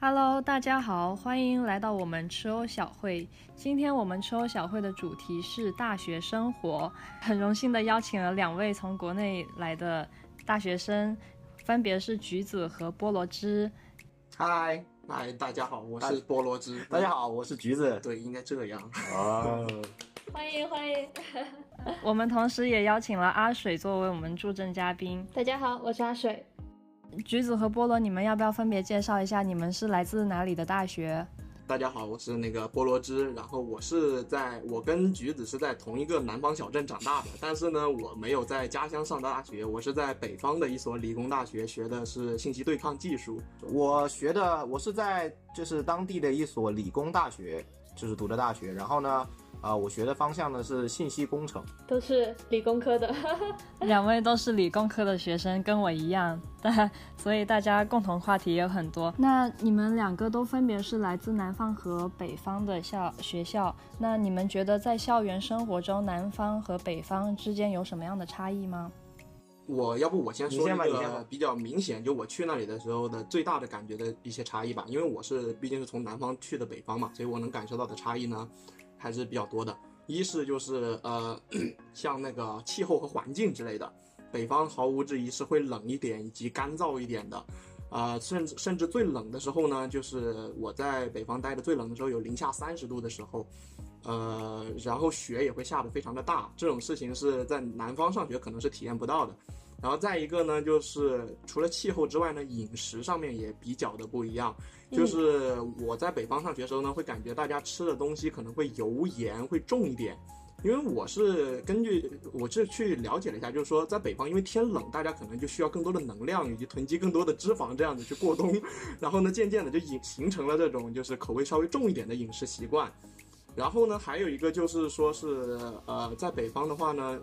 Hello，大家好，欢迎来到我们吃欧小会。今天我们吃欧小会的主题是大学生活，很荣幸的邀请了两位从国内来的大学生，分别是橘子和菠萝汁。嗨，嗨，大家好，我是菠萝汁。大家好，我是橘子。对，应该这样。哦，欢迎欢迎，我们同时也邀请了阿水作为我们助阵嘉宾。大家好，我是阿水。橘子和菠萝，你们要不要分别介绍一下你们是来自哪里的大学？大家好，我是那个菠萝汁，然后我是在我跟橘子是在同一个南方小镇长大的，但是呢，我没有在家乡上大学，我是在北方的一所理工大学学的是信息对抗技术。我学的我是在就是当地的一所理工大学，就是读的大学。然后呢，啊、我学的方向呢是信息工程。都是理工科的，两位都是理工科的学生，跟我一样，但所以大家共同话题也有很多。那你们两个都分别是来自南方和北方的校学校，那你们觉得在校园生活中，南方和北方之间有什么样的差异吗？我要不我先说一个比较明显，就我去那里的时候的最大的感觉的一些差异吧，因为我是毕竟是从南方去的北方嘛，所以我能感受到的差异呢还是比较多的。一是就是呃，像那个气候和环境之类的，北方毫无质疑是会冷一点以及干燥一点的。啊，甚至甚至最冷的时候呢，就是我在北方待的最冷的时候，有零下三十度的时候，呃，然后雪也会下得非常的大，这种事情是在南方上学可能是体验不到的。然后再一个呢，就是除了气候之外呢，饮食上面也比较的不一样。就是我在北方上学的时候呢，会感觉大家吃的东西可能会油盐会重一点，因为我是根据我是去了解了一下，就是说在北方，因为天冷，大家可能就需要更多的能量以及囤积更多的脂肪，这样子去过冬。然后呢，渐渐的就形形成了这种就是口味稍微重一点的饮食习惯。然后呢，还有一个就是说是呃，在北方的话呢，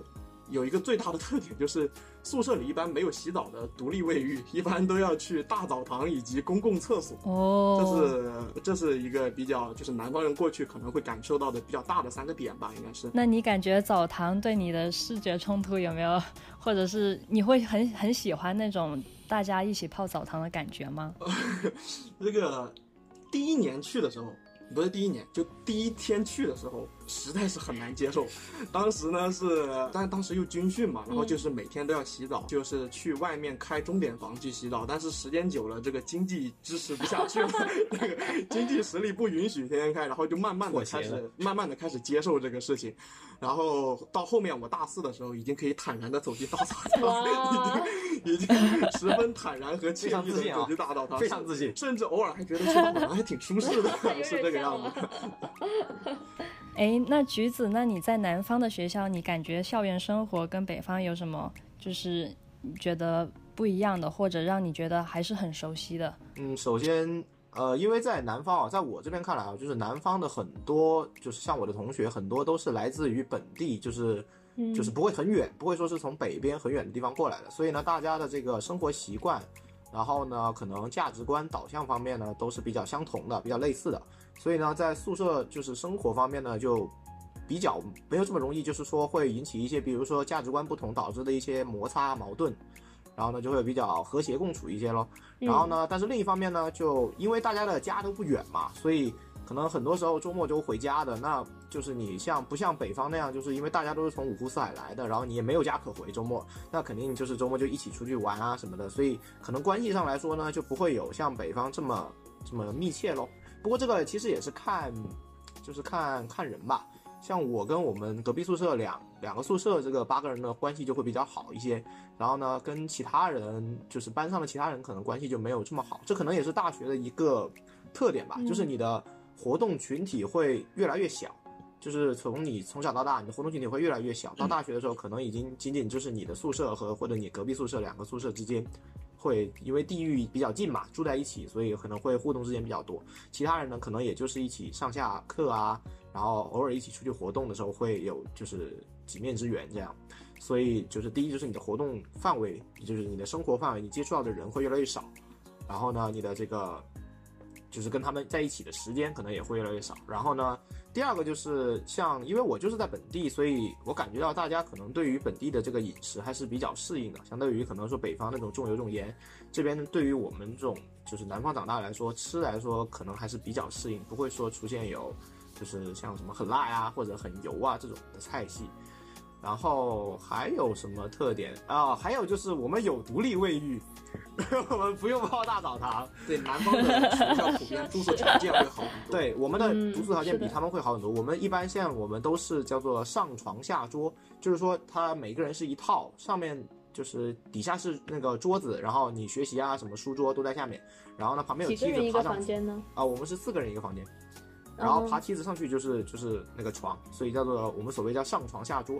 有一个最大的特点就是宿舍里一般没有洗澡的独立卫浴，一般都要去大澡堂以及公共厕所。哦这是这是一个比较就是南方人过去可能会感受到的比较大的三个点吧，应该是。那你感觉澡堂对你的视觉冲突有没有，或者是你会很很喜欢那种大家一起泡澡堂的感觉吗？这个第一年去的时候，不是第一年，就第一天去的时候，实在是很难接受。当时呢是，但当时又军训嘛，然后就是每天都要洗澡，就是去外面开钟点房去洗澡。但是时间久了，这个经济支持不下去了，那个经济实力不允许天天开，然后就慢慢的开始，慢慢的开始接受这个事情。然后到后面我大四的时候，已经可以坦然的走进大澡堂，哇，已经十分坦然和惬意的走进大澡堂，非常自信甚至偶尔还觉得去大澡堂还挺舒适的，是这个样子。哎，那橘子，那你在南方的学校，你感觉校园生活跟北方有什么就是觉得不一样的，或者让你觉得还是很熟悉的？嗯，首先，呃，因为在南方啊，在我这边看来啊，就是南方的很多，就是像我的同学，很多都是来自于本地，就是就是不会很远，不会说是从北边很远的地方过来的，所以呢，大家的这个生活习惯，然后呢，可能价值观导向方面呢，都是比较相同的，比较类似的，所以呢，在宿舍就是生活方面呢，就比较没有这么容易，就是说会引起一些，比如说价值观不同导致的一些摩擦矛盾。然后呢，就会比较和谐共处一些咯。然后呢，但是另一方面呢，就因为大家的家都不远嘛，所以可能很多时候周末就回家的。那就是你像不像北方那样，就是因为大家都是从五湖四海来的，然后你也没有家可回，周末那肯定就是周末就一起出去玩啊什么的，所以可能关系上来说呢，就不会有像北方这么这么密切咯。不过这个其实也是看，就是看看人吧。像我跟我们隔壁宿舍两两个宿舍这个八个人的关系就会比较好一些，然后呢，跟其他人就是班上的其他人可能关系就没有这么好，这可能也是大学的一个特点吧，就是你的活动群体会越来越小，就是从你从小到大，你的活动群体会越来越小，到大学的时候可能已经仅仅就是你的宿舍和或者你隔壁宿舍两个宿舍之间。会因为地域比较近嘛，住在一起，所以可能会互动之间比较多。其他人呢，可能也就是一起上下课啊，然后偶尔一起出去活动的时候会有就是几面之缘这样。所以就是第一就是你的活动范围，也就是你的生活范围，你接触到的人会越来越少。然后呢，你的这个就是跟他们在一起的时间可能也会越来越少。然后呢，第二个就是像，因为我就是在本地，所以我感觉到大家可能对于本地的这个饮食还是比较适应的，相对于可能说北方那种重油重盐，这边对于我们这种就是南方长大来说，吃来说可能还是比较适应，不会说出现有就是像什么很辣呀或者很油啊这种的菜系。然后还有什么特点啊？还有就是我们有独立卫浴，我们不用泡大澡堂。对南方的学校普遍住宿条件会好很多。对，我们的嗯住宿条件比他们会好很多。我们一般像我们都是叫做上床下桌，就是说他每个人是一套，上面就是底下是那个桌子，然后你学习啊什么书桌都在下面，然后呢旁边有几个梯人一个子爬上去。房间呢？啊，我们是四个人一个房间，然后哦爬梯子上去就是就是那个床，所以叫做我们所谓叫上床下桌。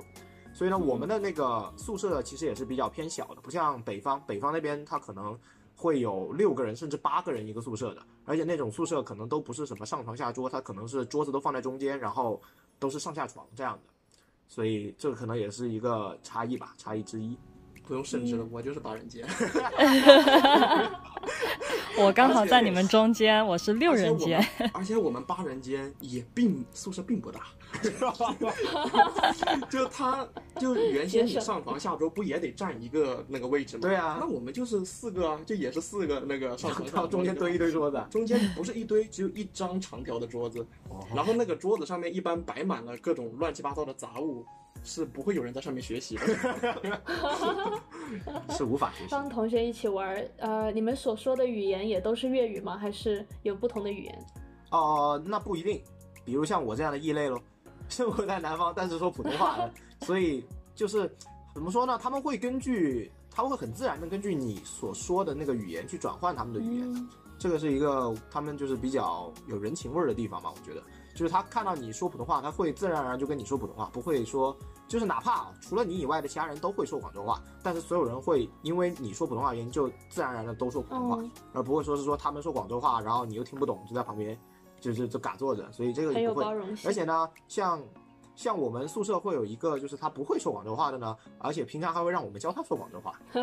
所以呢，我们的那个宿舍其实也是比较偏小的，不像北方，北方那边它可能会有六个人甚至八个人一个宿舍的，而且那种宿舍可能都不是什么上床下桌，它可能是桌子都放在中间，然后都是上下床这样的，所以这个可能也是一个差异吧，差异之一。不用甚至了，我就是八人间，我刚好在你们中间，我是六人间。而且我们八人间也并宿舍并不大，就他就原先你上床下桌不也得占一个那个位置吗？对啊那我们就是四个啊，就也是四个那个上 床下桌，中间堆一堆桌子，中间不是一堆，只有一张长条的桌子，然后那个桌子上面一般摆满了各种乱七八糟的杂物，是不会有人在上面学习的。是无法学习。帮同学一起玩儿，呃，你们所说的语言也都是粤语吗？还是有不同的语言？哦、那不一定，比如像我这样的异类咯，生活在南方，但是说普通话的，所以就是怎么说呢？他们会根据，他们会很自然的根据你所说的那个语言去转换他们的语言，嗯这个是一个他们就是比较有人情味儿的地方嘛，我觉得，就是他看到你说普通话，他会自然而然就跟你说普通话，不会说，就是哪怕除了你以外的其他人都会说广州话，但是所有人会因为你说普通话原因，就自然而然的都说普通话，嗯而不会说是说他们说广州话，然后你又听不懂，就在旁边就是就嘎坐着，所以这个也不会。而且呢，像像我们宿舍会有一个，就是他不会说广州话的呢，而且平常还会让我们教他说广州话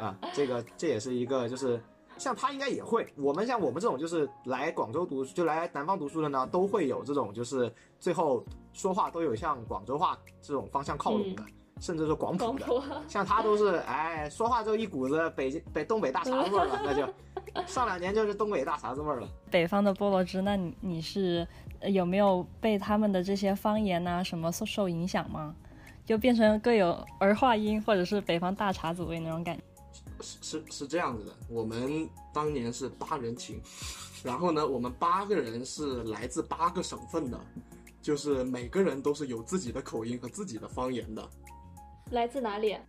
啊，这个这也是一个就是。像他应该也会，我们像我们这种就是来广州读，就来南方读书的呢，都会有这种就是最后说话都有向广州话这种方向靠拢的，甚至是广普的。像他都是哎，说话就一股子北京北东北大碴子味儿了，那就上两年就是东北大碴子味儿了。北方的菠萝汁，那你你是呃有没有被他们的这些方言呐、什么受受影响吗？就变成各有儿化音，或者是北方大碴子味那种感觉。是是是这样子的，我们当年是八人寝，然后呢，我们八个人是来自八个省份的，就是每个人都是有自己的口音和自己的方言的。来自哪里啊？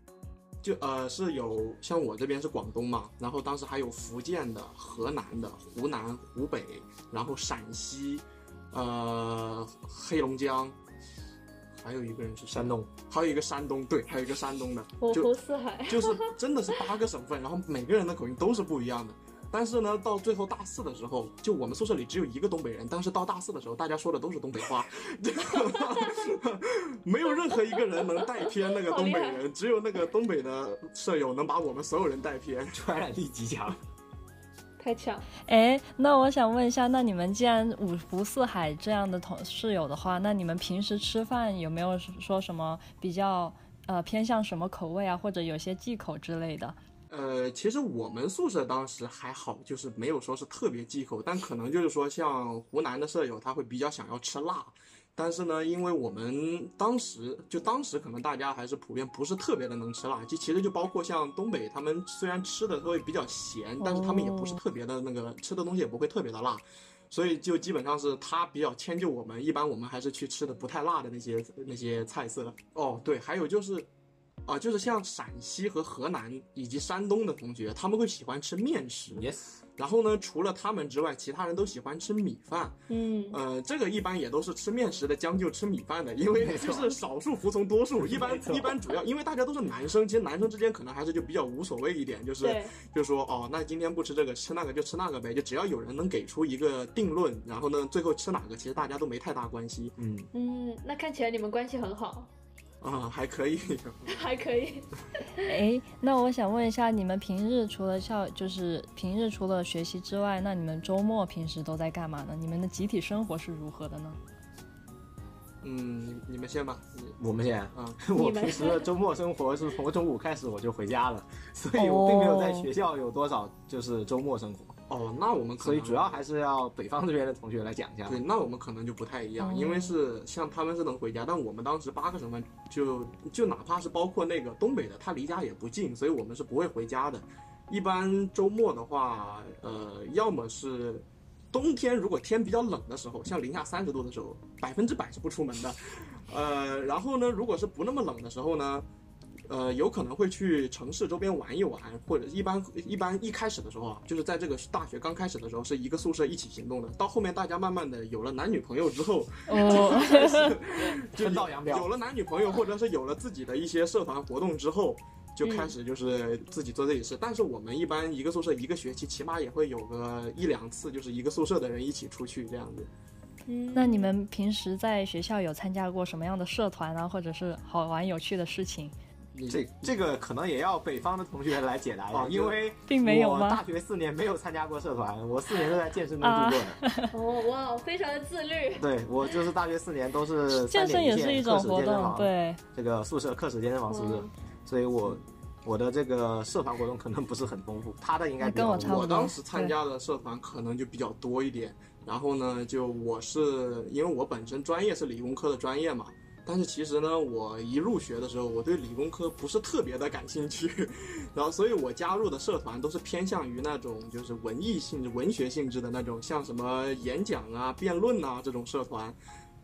就呃是有像我这边是广东嘛，然后当时还有福建的、河南的、湖南、湖北，然后陕西，呃黑龙江，还有一个人是山东，还有一个山东，对，还有一个山东的，五就湖四海。就是真的是八个省份，然后每个人的口音都是不一样的。但是呢，到最后大四的时候，就我们宿舍里只有一个东北人，但是到大四的时候，大家说的都是东北话，没有任何一个人能带偏 那个东北人，只有那个东北的舍友能把我们所有人带偏。传染力极强。太强，哎，那我想问一下，那你们既然五湖四海这样的同室友的话，那你们平时吃饭有没有说什么比较呃偏向什么口味啊，或者有些忌口之类的？呃，其实我们宿舍当时还好，就是没有说是特别忌口，但可能就是说像湖南的舍友他会比较想要吃辣，但是呢，因为我们当时就当时可能大家还是普遍不是特别的能吃辣，就其实就包括像东北，他们虽然吃的会比较咸，但是他们也不是特别的那个吃的东西也不会特别的辣。所以就基本上是他比较迁就我们，一般我们还是去吃的不太辣的那些那些菜色。哦，对，还有就是，啊、就是像陕西和河南以及山东的同学，他们会喜欢吃面食。Yes，然后呢，除了他们之外，其他人都喜欢吃米饭。嗯，呃，这个一般也都是吃面食的将就吃米饭的，因为就是少数服从多数。一般一般主要因为大家都是男生，其实男生之间可能还是就比较无所谓一点，就是对，就说哦，那今天不吃这个，吃那个就吃那个呗，就只要有人能给出一个定论，然后呢，最后吃哪个，其实大家都没太大关系。嗯，嗯，那看起来你们关系很好。啊，还可以。还可以。哎，那我想问一下，你们平日除了校，就是平日除了学习之外，那你们周末平时都在干嘛呢？你们的集体生活是如何的呢？嗯，你你们先吧。我们先啊，在，我平时的周末生活是从中午开始我就回家了，所以我并没有在学校有多少就是周末生活，哦，那我们可能所以主要还是要北方这边的同学来讲一下。对，那我们可能就不太一样，哦因为是像他们是能回家，但我们当时八个省份就就哪怕是包括那个东北的，他离家也不近，所以我们是不会回家的。一般周末的话，呃，要么是冬天，如果天比较冷的时候，像零下三十度的时候，百分之百是不出门的。呃，然后呢，如果是不那么冷的时候呢，呃，有可能会去城市周边玩一玩，或者一般一般一开始的时候啊，就是在这个大学刚开始的时候，是一个宿舍一起行动的。到后面大家慢慢的有了男女朋友之后，哦，就分道扬镳有了男女朋友，或者是有了自己的一些社团活动之后，就开始就是自己做自己事。但是我们一般一个宿舍一个学期起码也会有个一两次，就是一个宿舍的人一起出去这样子。嗯，那你们平时在学校有参加过什么样的社团啊，或者是好玩有趣的事情？你这这个可能也要北方的同学来解答一下，哦因为并没有我大学四年没有参加过社团，我四年都在健身中度过的。哦哇，非常的自律。对我就是大学四年都是 健身也是一种活动，对对，这个宿舍课时健身房宿舍，嗯所以我我的这个社团活动可能不是很丰富，他的应该跟我差不多我当时参加的社团可能就比较多一点。然后呢，就我是因为我本身专业是理工科的专业嘛，但是其实呢，我一入学的时候，我对理工科不是特别的感兴趣，然后所以我加入的社团都是偏向于那种就是文艺性质、文学性质的那种，像什么演讲啊、辩论啊这种社团。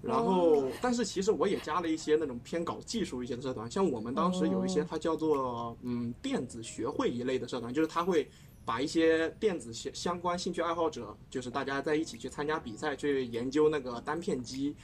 然后，但是其实我也加了一些那种偏搞技术一些的社团，像我们当时有一些哦。它叫做嗯电子学会一类的社团，就是它会把一些电子相相关兴趣爱好者，就是大家在一起去参加比赛，去研究那个单片机，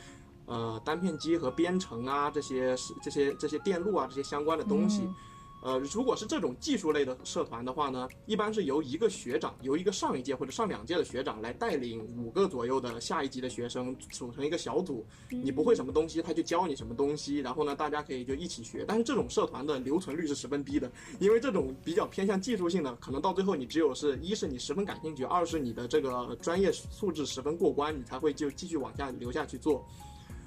呃，单片机和编程啊这些是这些这些电路啊这些相关的东西。嗯呃，如果是这种技术类的社团的话呢，一般是由一个学长，由一个上一届或者上两届的学长来带领五个左右的下一级的学生组成一个小组。你不会什么东西，他就教你什么东西，然后呢，大家可以就一起学。但是这种社团的留存率是十分低的，因为这种比较偏向技术性的，可能到最后你只有是一是你十分感兴趣，二是你的这个专业素质十分过关，你才会就继续往下留下去做。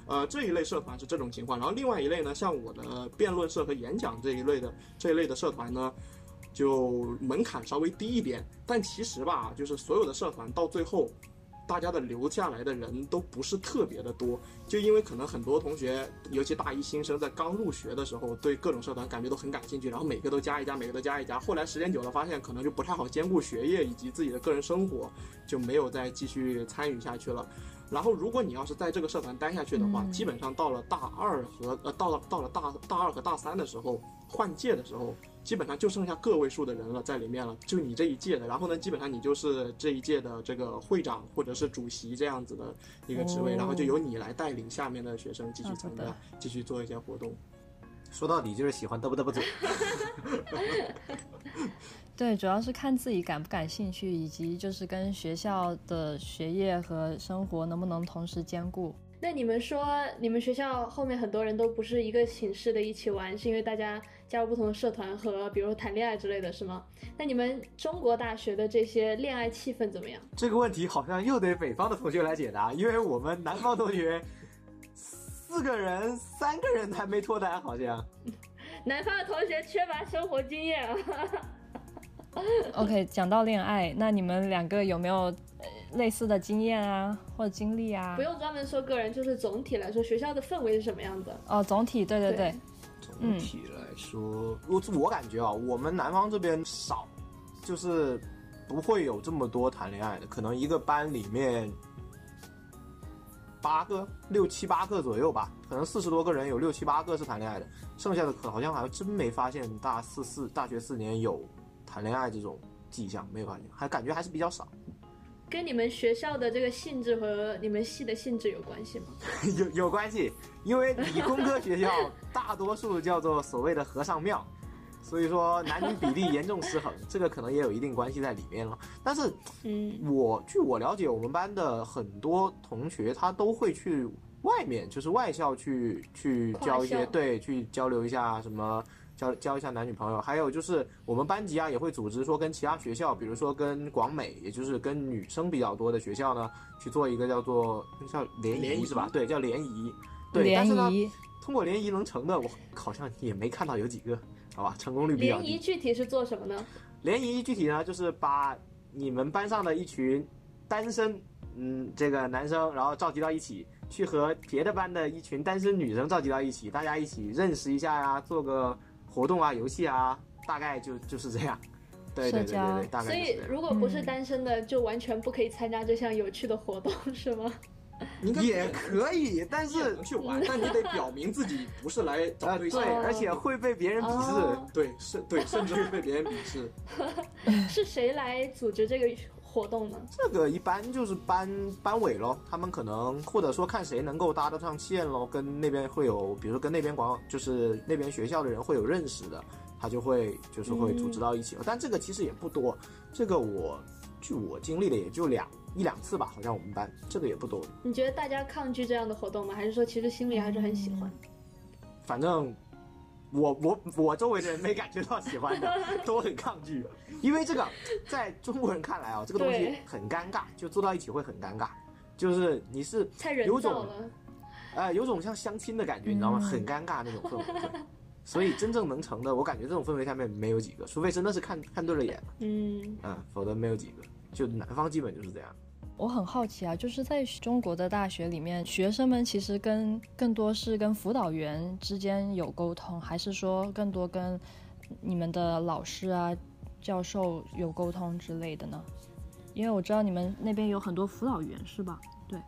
呃，这一类社团是这种情况，然后另外一类呢，像我的辩论社和演讲这一类的这一类的社团呢，就门槛稍微低一点，但其实吧，就是所有的社团到最后，大家的留下来的人都不是特别的多，就因为可能很多同学，尤其大一新生在刚入学的时候，对各种社团感觉都很感兴趣，然后每个都加一加，每个都加一加，后来时间久了，发现可能就不太好兼顾学业以及自己的个人生活，就没有再继续参与下去了。然后，如果你要是在这个社团待下去的话，嗯基本上到了大二和呃，到了到了大大二和大三的时候，换届的时候，基本上就剩下个位数的人了在里面了，就你这一届的。然后呢，基本上你就是这一届的这个会长或者是主席这样子的一个职位，哦然后就由你来带领下面的学生继续参加继续做一些活动。说到底就是喜欢嘚啵嘚啵嘴。对，主要是看自己感不感兴趣，以及就是跟学校的学业和生活能不能同时兼顾。那你们说，你们学校后面很多人都不是一个寝室的一起玩，是因为大家加入不同的社团和比如说谈恋爱之类的是吗？那你们中国大学的这些恋爱气氛怎么样？这个问题好像又得北方的同学来解答，因为我们南方同学四个人，三个人还没脱单，好像。南方的同学缺乏生活经验啊。OK，讲到恋爱，那你们两个有没有呃类似的经验啊，或者经历啊不？用专门说个人，就是总体来说，学校的氛围是什么样的？哦，总体对对对对，总体来说，我我感觉啊，我们南方这边少，就是不会有这么多谈恋爱的，可能一个班里面八个、六七八个左右吧，可能四十多个人有六七八个是谈恋爱的，剩下的可好像还真没发现大四四大学四年有谈恋爱这种迹象，没有发现，还感觉还是比较少。跟你们学校的这个性质和你们系的性质有关系吗？有有关系，因为理工科学校大多数叫做所谓的和尚庙，所以说男女比例严重失衡，这个可能也有一定关系在里面了。但是嗯，我据我了解，我们班的很多同学他都会去外面，就是外校去去交一些对，去交流一下什么。交交一下男女朋友，还有就是我们班级啊也会组织说跟其他学校，比如说跟广美，也就是跟女生比较多的学校呢，去做一个叫做叫联联谊谊是吧？对，叫联谊。对，联但是呢，谊通过联谊能成的，我好像也没看到有几个，好吧，成功率比较低。联谊具体是做什么呢？联谊具体呢，就是把你们班上的一群单身，嗯，这个男生，然后召集到一起，去和别的班的一群单身女生召集到一起，大家一起认识一下呀，做个活动啊、游戏啊，大概就就是这样。对对对对大所以概就是这样。如果不是嗯单身的，就完全不可以参加这项有趣的活动，是吗？也可以，但是去玩，但你得表明自己不是来找呃，对，象对。而且会被别人鄙视。哦对，甚对，甚至会被别人鄙视。是谁来组织这个活动呢？这个一般就是班班委咯，他们可能或者说看谁能够搭得上线咯，跟那边会有，比如说跟那边广就是那边学校的人会有认识的，他就会就是会组织到一起了。但这个其实也不多，这个我据我经历的也就两一两次吧，好像我们班这个也不多。你觉得大家抗拒这样的活动吗？还是说其实心里还是很喜欢？反正我我我周围的人没感觉到喜欢的，都很抗拒，因为这个在中国人看来啊，这个东西很尴尬，就坐到一起会很尴尬，就是你是有种。呃，有种像相亲的感觉，你知道吗？嗯很尴尬那种氛围。对所以真正能成的，我感觉这种氛围下面没有几个，除非真的是看看对了眼，嗯，嗯，否则没有几个。就南方基本就是这样。我很好奇啊，就是在中国的大学里面，学生们其实跟更多是跟辅导员之间有沟通，还是说更多跟你们的老师啊、教授有沟通之类的呢？因为我知道你们那边有很多辅导员，是吧？对，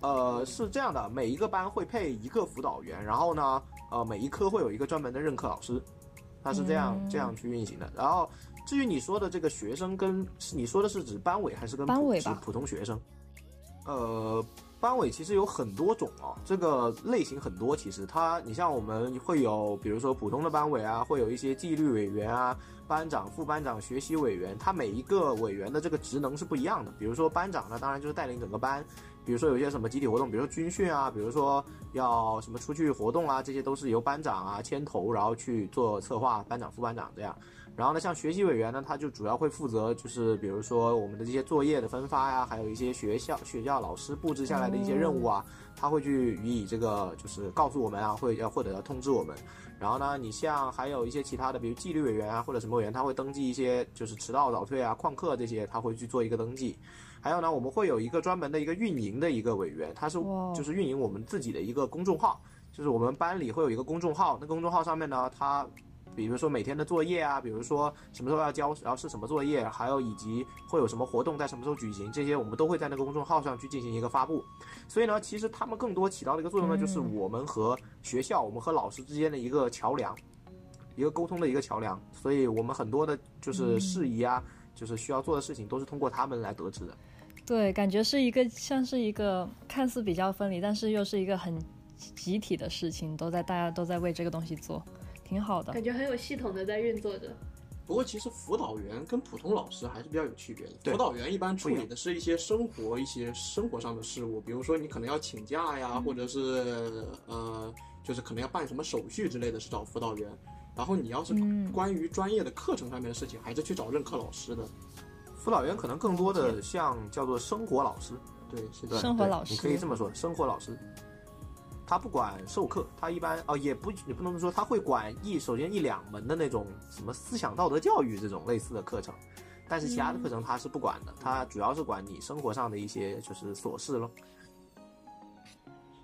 呃，是这样的，每一个班会配一个辅导员，然后呢，呃，每一科会有一个专门的任课老师，他是这样、嗯这样去运行的。然后，至于你说的这个学生跟，是你说的是指班委还是跟普指班委吧普通学生？呃，班委其实有很多种哦，这个类型很多。其实它，你像我们会有，比如说普通的班委啊，会有一些纪律委员啊、班长、副班长、学习委员，他每一个委员的这个职能是不一样的。比如说班长呢，当然就是带领整个班。比如说有些什么集体活动，比如说军训啊，比如说要什么出去活动啊，这些都是由班长啊牵头，然后去做策划，班长、副班长这样。然后呢，像学习委员呢，他就主要会负责就是比如说我们的这些作业的分发呀，还有一些学校学校老师布置下来的一些任务啊，他会去予以这个就是告诉我们啊，会要或者要通知我们。然后呢，你像还有一些其他的，比如纪律委员啊或者什么委员，他会登记一些就是迟到早退啊、旷课这些，他会去做一个登记。还有呢，我们会有一个专门的一个运营的一个委员，他是就是运营我们自己的一个公众号，就是我们班里会有一个公众号，那公众号上面呢，它比如说每天的作业啊，比如说什么时候要交，然后是什么作业，还有以及会有什么活动在什么时候举行，这些我们都会在那个公众号上去进行一个发布。所以呢，其实他们更多起到的一个作用呢，就是嗯我们和学校、我们和老师之间的一个桥梁，一个沟通的一个桥梁。所以我们很多的就是事宜啊，就是需要做的事情，都是通过他们来得知的。对，感觉是一个像是一个看似比较分离，但是又是一个很集体的事情，都在大家都在为这个东西做，挺好的。感觉很有系统的在运作着。不过其实辅导员跟普通老师还是比较有区别的。辅导员一般处理的是一些生活、一些生活上的事务，比如说你可能要请假呀，或者是呃，就是可能要办什么手续之类的，是找辅导员。然后你要是嗯关于专业的课程上面的事情，还是去找任课老师的。辅导员可能更多的像叫做生活老师，对，是的。生活老师你可以这么说，生活老师。他不管授课，他一般哦也不也不能说他会管一首先一两门的那种什么思想道德教育这种类似的课程，但是其他的课程他是不管的，他主要是管你生活上的一些就是琐事咯。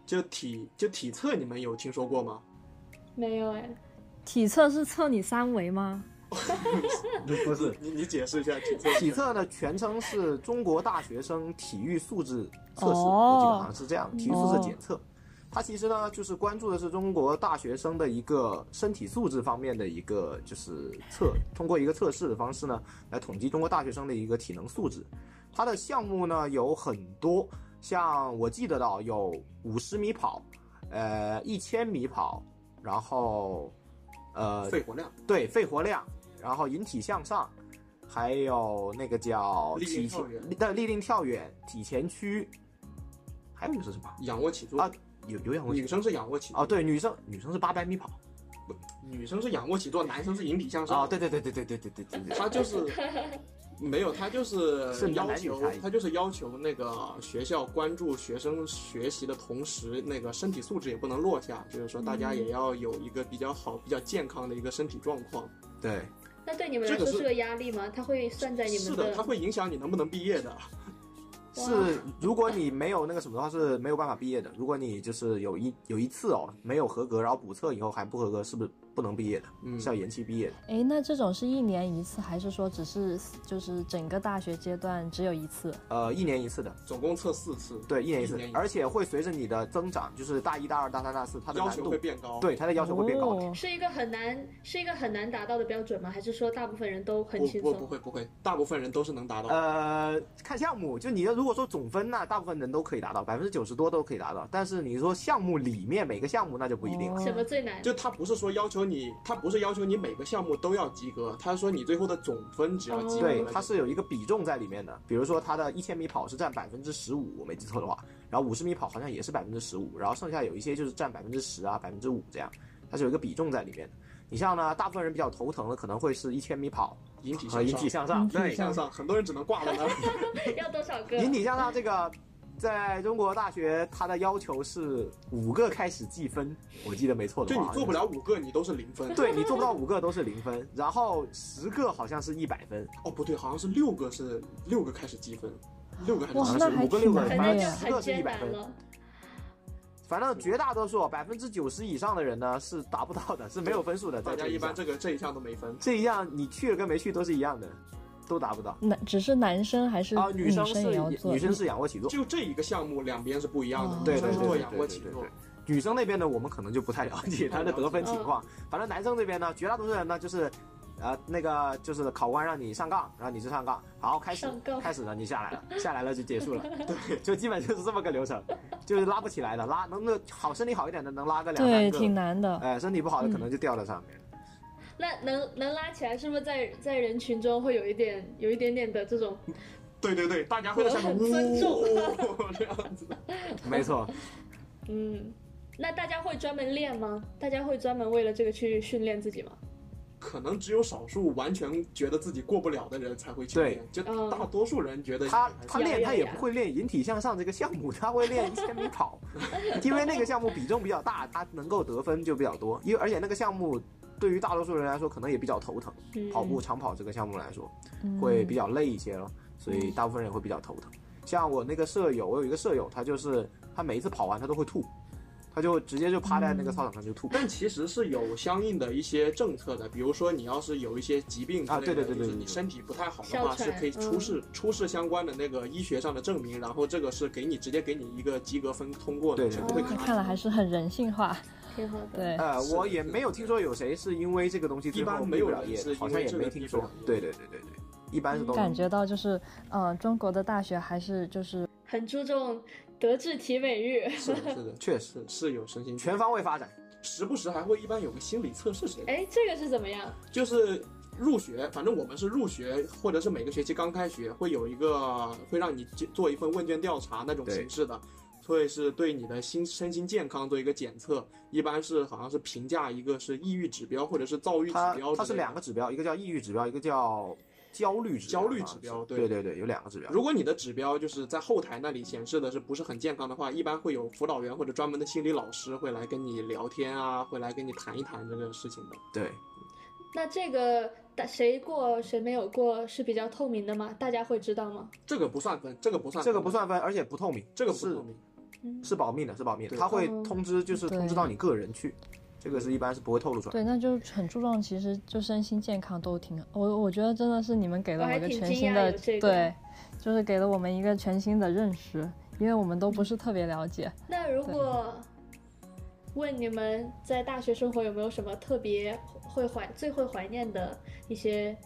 就体就体测，你们有听说过吗？没有哎，体测是测你三维吗？不是，你你解释一下体测。体测的全称是中国大学生体育素质测试，哦我记得好像是这样，体育素质检测。它其实呢，就是关注的是中国大学生的一个身体素质方面的一个就是测，通过一个测试的方式呢，来统计中国大学生的一个体能素质。它的项目呢有很多，像我记得到有五十米跑，呃，一千米跑，然后呃肺活量、对肺活量，然后引体向上，还有那个叫立定体前跳远的立定跳远、体前屈，还有个是什么？仰卧起坐啊有有仰卧起女生是仰卧起哦，对，女生女生是八百米跑女生是仰卧起坐，男生是引体向上。啊，对对对对对对对对对对，他就是没有，他就是是要求他就是要求那个学校关注学生学习的同时，那个身体素质也不能落下，就是说大家也要有一个比较好、比较健康的一个身体状况。对，那对你们来这个是说是个压力吗？他会算在你们是的，他会影响你能不能毕业的。是如果你没有那个什么的话是没有办法毕业的。如果你就是有一有一次哦没有合格，然后补测以后还不合格，是不是不能毕业的？嗯是要延期毕业的。哎，那这种是一年一次，还是说只是就是整个大学阶段只有一次？呃，一年一次的，总共测四次，对，一年一次一一，次而且会随着你的增长，就是大一、大二、大三、大四，它的要求难度会变高。，对它的要求会变高。哦是一个很难是一个很难达到的标准吗？还是说大部分人都很不轻松？不不会不会，大部分人都是能达到。呃，看项目，就你的如果说总分那大部分人都可以达到，百分之九十多都可以达到。但是你说项目里面每个项目那就不一定了。哦什么最难？就他不是说要求你，他不是要求你每个项目都要及格，他说你最后的总分只要及格。对，它是有一个比重在里面的。比如说，它的一千米跑是占百分之十五，我没记错的话，然后五十米跑好像也是百分之十五，然后剩下有一些就是占百分之十啊、百分之五这样，它是有一个比重在里面的。你像呢，大部分人比较头疼的可能会是一千米跑引引体向上，体向上，引体对，向上，很多人只能挂在那儿。要多少个？引体向上这个，在中国大学它的要求是五个开始计分，我记得没错的话，就你做不了五个，你都是零分。对你做不到五个都是零分，然后十个好像是一百分，哦，不对，好像是六个是六个开始计分，六个开始哇积分。好像是五个六个，反正十个是一百分。反正绝大多数百分之九十以上的人呢是达不到的，是没有分数的。大家一般这个这一项都没分。这一项你去了跟没去都是一样的，都达不到。男只是男生还是啊，女生是？女生是仰卧起坐，就这一个项目两边是不一样的，哦对女生是做对对对仰卧起坐对对对。女生那边呢，我们可能就不太了解她的得分情况。反正男生这边呢，绝大多数人呢就是，呃，那个就是考官让你上杠，然后你就上杠，好开始开始了，你下来了，下来了就结束了，对，就基本就是这么个流程，就是拉不起来的，拉能那好身体好一点的能拉个两，三个，挺难的。哎、身体不好的可能就掉在上面。那能能拉起来，是不是在在人群中会有一点有一点点的这种？对对对，大家会在下面很尊重呜这样子。没错，嗯，那大家会专门练吗？大家会专门为了这个去训练自己吗？可能只有少数完全觉得自己过不了的人才会去对练，就嗯大多数人觉得他他练他也不会练引体向上这个项目，他会练一千米跑，因为那个项目比重比较大，他能够得分就比较多。因为而且那个项目对于大多数人来说可能也比较头疼，嗯，跑步长跑这个项目来说嗯会比较累一些了，所以大部分人也会比较头疼。像我那个舍友，我有一个舍友，他就是他每一次跑完他都会吐，他就直接就趴在那个操场上就吐。但其实是有相应的一些政策的，比如说你要是有一些疾病啊对对对对就是你对对身体不太好的话，是可以出示、出示相关的那个医学上的证明，然后这个是给你直接给你一个及格分通过的，对是不会卡那看来还是很人性化。挺好的。对，呃，我也没有听说有谁是因为这个东西最后一般没有毕不了业好像也没听说。对对对对对，一般是都感觉到就是，嗯、中国的大学还是就是很注重德智体美育。是的，是的，确实是是有身心全方位发展。时不时还会一般有个心理测试之类的，哎，这个是怎么样？就是入学，反正我们是入学，或者是每个学期刚开学会有一个会让你做一份问卷调查那种形式的，会是对你的心身心健康做一个检测，一般是好像是评价一个是抑郁指标或者是躁郁指标，它是两个。指标，一个叫抑郁指标，一个叫焦虑指标。焦虑指标对对对对，有两个指标。如果你的指标就是在后台那里显示的是不是很健康的话，一般会有辅导员或者专门的心理老师会来跟你聊天啊，会来跟你谈一谈这个事情的。对，那这个大谁过谁没有过是比较透明的吗？大家会知道吗？这个不算分，这个不算，这个不，算分，而且不透明，这个不是透明。是保密的，是保密的。他会哦通知，就是通知到你个人去，这个是一般是不会透露出来。对，那就很注重，其实就身心健康都挺。我我觉得真的是你们给了我一个全新的这个对，就是给了我们一个全新的认识，因为我们都不是特别了解。那如果问你们在大学生活有没有什么特别会怀最会怀念的一些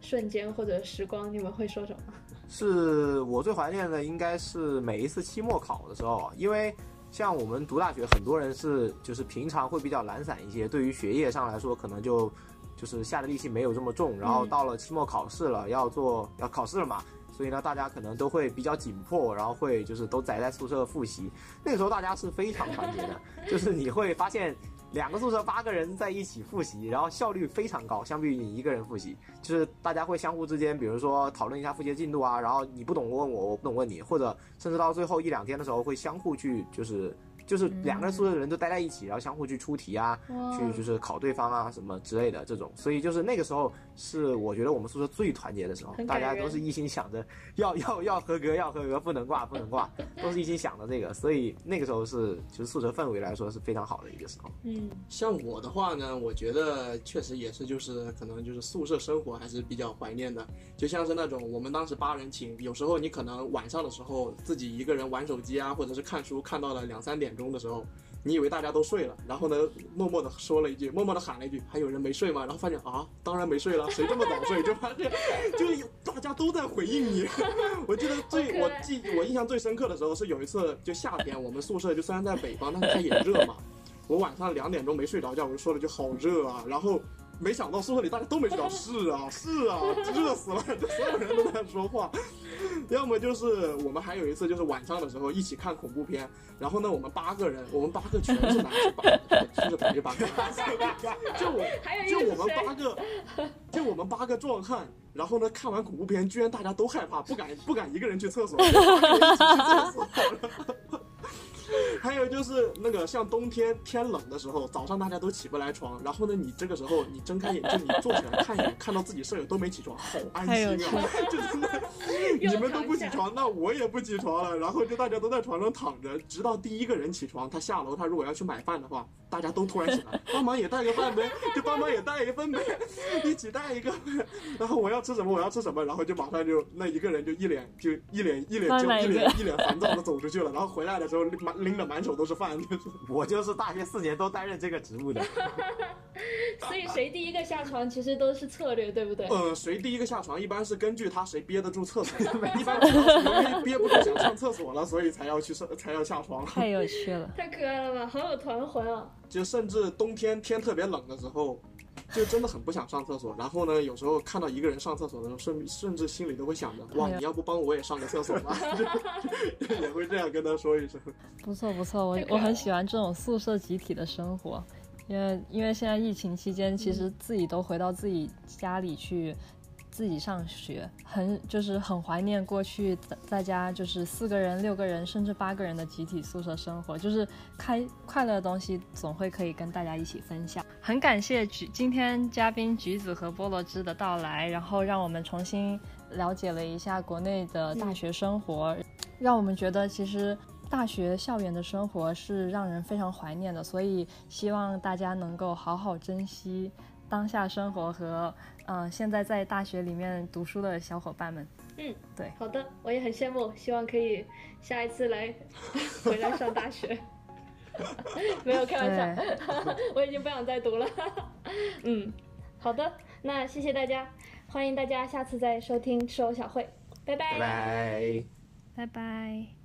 瞬间或者时光，你们会说什么？是我最怀念的，应该是每一次期末考的时候，因为像我们读大学，很多人是就是平常会比较懒散一些，对于学业上来说，可能就就是下的力气没有这么重，然后到了期末考试了，要做要考试了嘛，所以呢，大家可能都会比较紧迫，然后会就是都宅在宿舍复习。那个时候大家是非常团结的，就是你会发现两个宿舍八个人在一起复习，然后效率非常高，相比于你一个人复习，就是大家会相互之间，比如说讨论一下复习进度啊，然后你不懂问我，我不懂问你，或者甚至到最后一两天的时候会相互去就是。就是两个人宿舍的人都待在一起，然后相互去出题啊，去就是考对方啊什么之类的这种，所以就是那个时候是我觉得我们宿舍最团结的时候，大家都是一心想着要 要要合格要合格，不能挂不能挂，都是一心想着这个，所以那个时候是就是宿舍氛围来说是非常好的一个时候。嗯，像我的话呢，我觉得确实也是就是可能就是宿舍生活还是比较怀念的，就像是那种我们当时八人寝，有时候你可能晚上的时候自己一个人玩手机啊，或者是看书看到了两三点。钟的时候，你以为大家都睡了，然后呢，默默的说了一句，默默的喊了一句，还有人没睡吗？然后发现啊，当然没睡了，谁这么早睡？就发现，就大家都在回应你。我记得最我记我印象最深刻的时候是有一次，就夏天，我们宿舍就虽然在北方，但是它也热嘛。我晚上两点钟没睡着觉，我就说了句好热啊，然后。没想到宿舍里大家都没睡着，是啊 是啊，热死了，就所有人都在说话。要么就是我们还有一次就是晚上的时候一起看恐怖片，然后呢我们八个人，我们八个全是男生，宿舍同一八个，就我就我们八个，就我们八个壮汉，然后呢看完恐怖片，居然大家都害怕，不敢不敢一个人去厕所，一起去厕所。还有就是那个像冬天天冷的时候，早上大家都起不来床，然后呢，你这个时候你睁开眼睛你坐起来看一眼，看到自己舍友都没起床，好安心啊！就真的，你们都不起床，那我也不起床了。然后就大家都在床上躺着，直到第一个人起床，他下楼，他如果要去买饭的话，大家都突然起来，帮忙也带个饭呗，就帮忙也带一份呗，一起带一个。然后我要吃什么，我要吃什么，然后就马上就那一个人就一脸就一脸一脸就一脸一脸烦躁的走出去了，然后回来的时候马。拎着满手都是饭，我就是大学四年都担任这个职务的。所以谁第一个下床，其实都是策略，对不对？呃，谁第一个下床，一般是根据他谁憋得住厕所。一般憋不住想上厕所了，所以才要去上，才要下床。太有趣了，太可爱了吧，好有团魂啊！就甚至冬天天特别冷的时候。就真的很不想上厕所，然后呢，有时候看到一个人上厕所的时候，甚甚至心里都会想着，哇，你要不帮我也上个厕所吧？也会这样跟他说一声。不错不错，我我很喜欢这种宿舍集体的生活，因为因为现在疫情期间，其实自己都回到自己家里去。自己上学，很就是很怀念过去在家就是四个人、六个人甚至八个人的集体宿舍生活，就是开快乐的东西总会可以跟大家一起分享。很感谢橘今天嘉宾橘子和菠萝汁的到来，然后让我们重新了解了一下国内的大学生活，让我们觉得其实大学校园的生活是让人非常怀念的，所以希望大家能够好好珍惜当下生活和。嗯，现在在大学里面读书的小伙伴们，嗯，对，好的，我也很羡慕，希望可以下一次来 回来上大学。没有开玩笑，我已经不想再读了。嗯，好的，那谢谢大家，欢迎大家下次再收听吃藕小会，拜拜，拜拜，拜拜。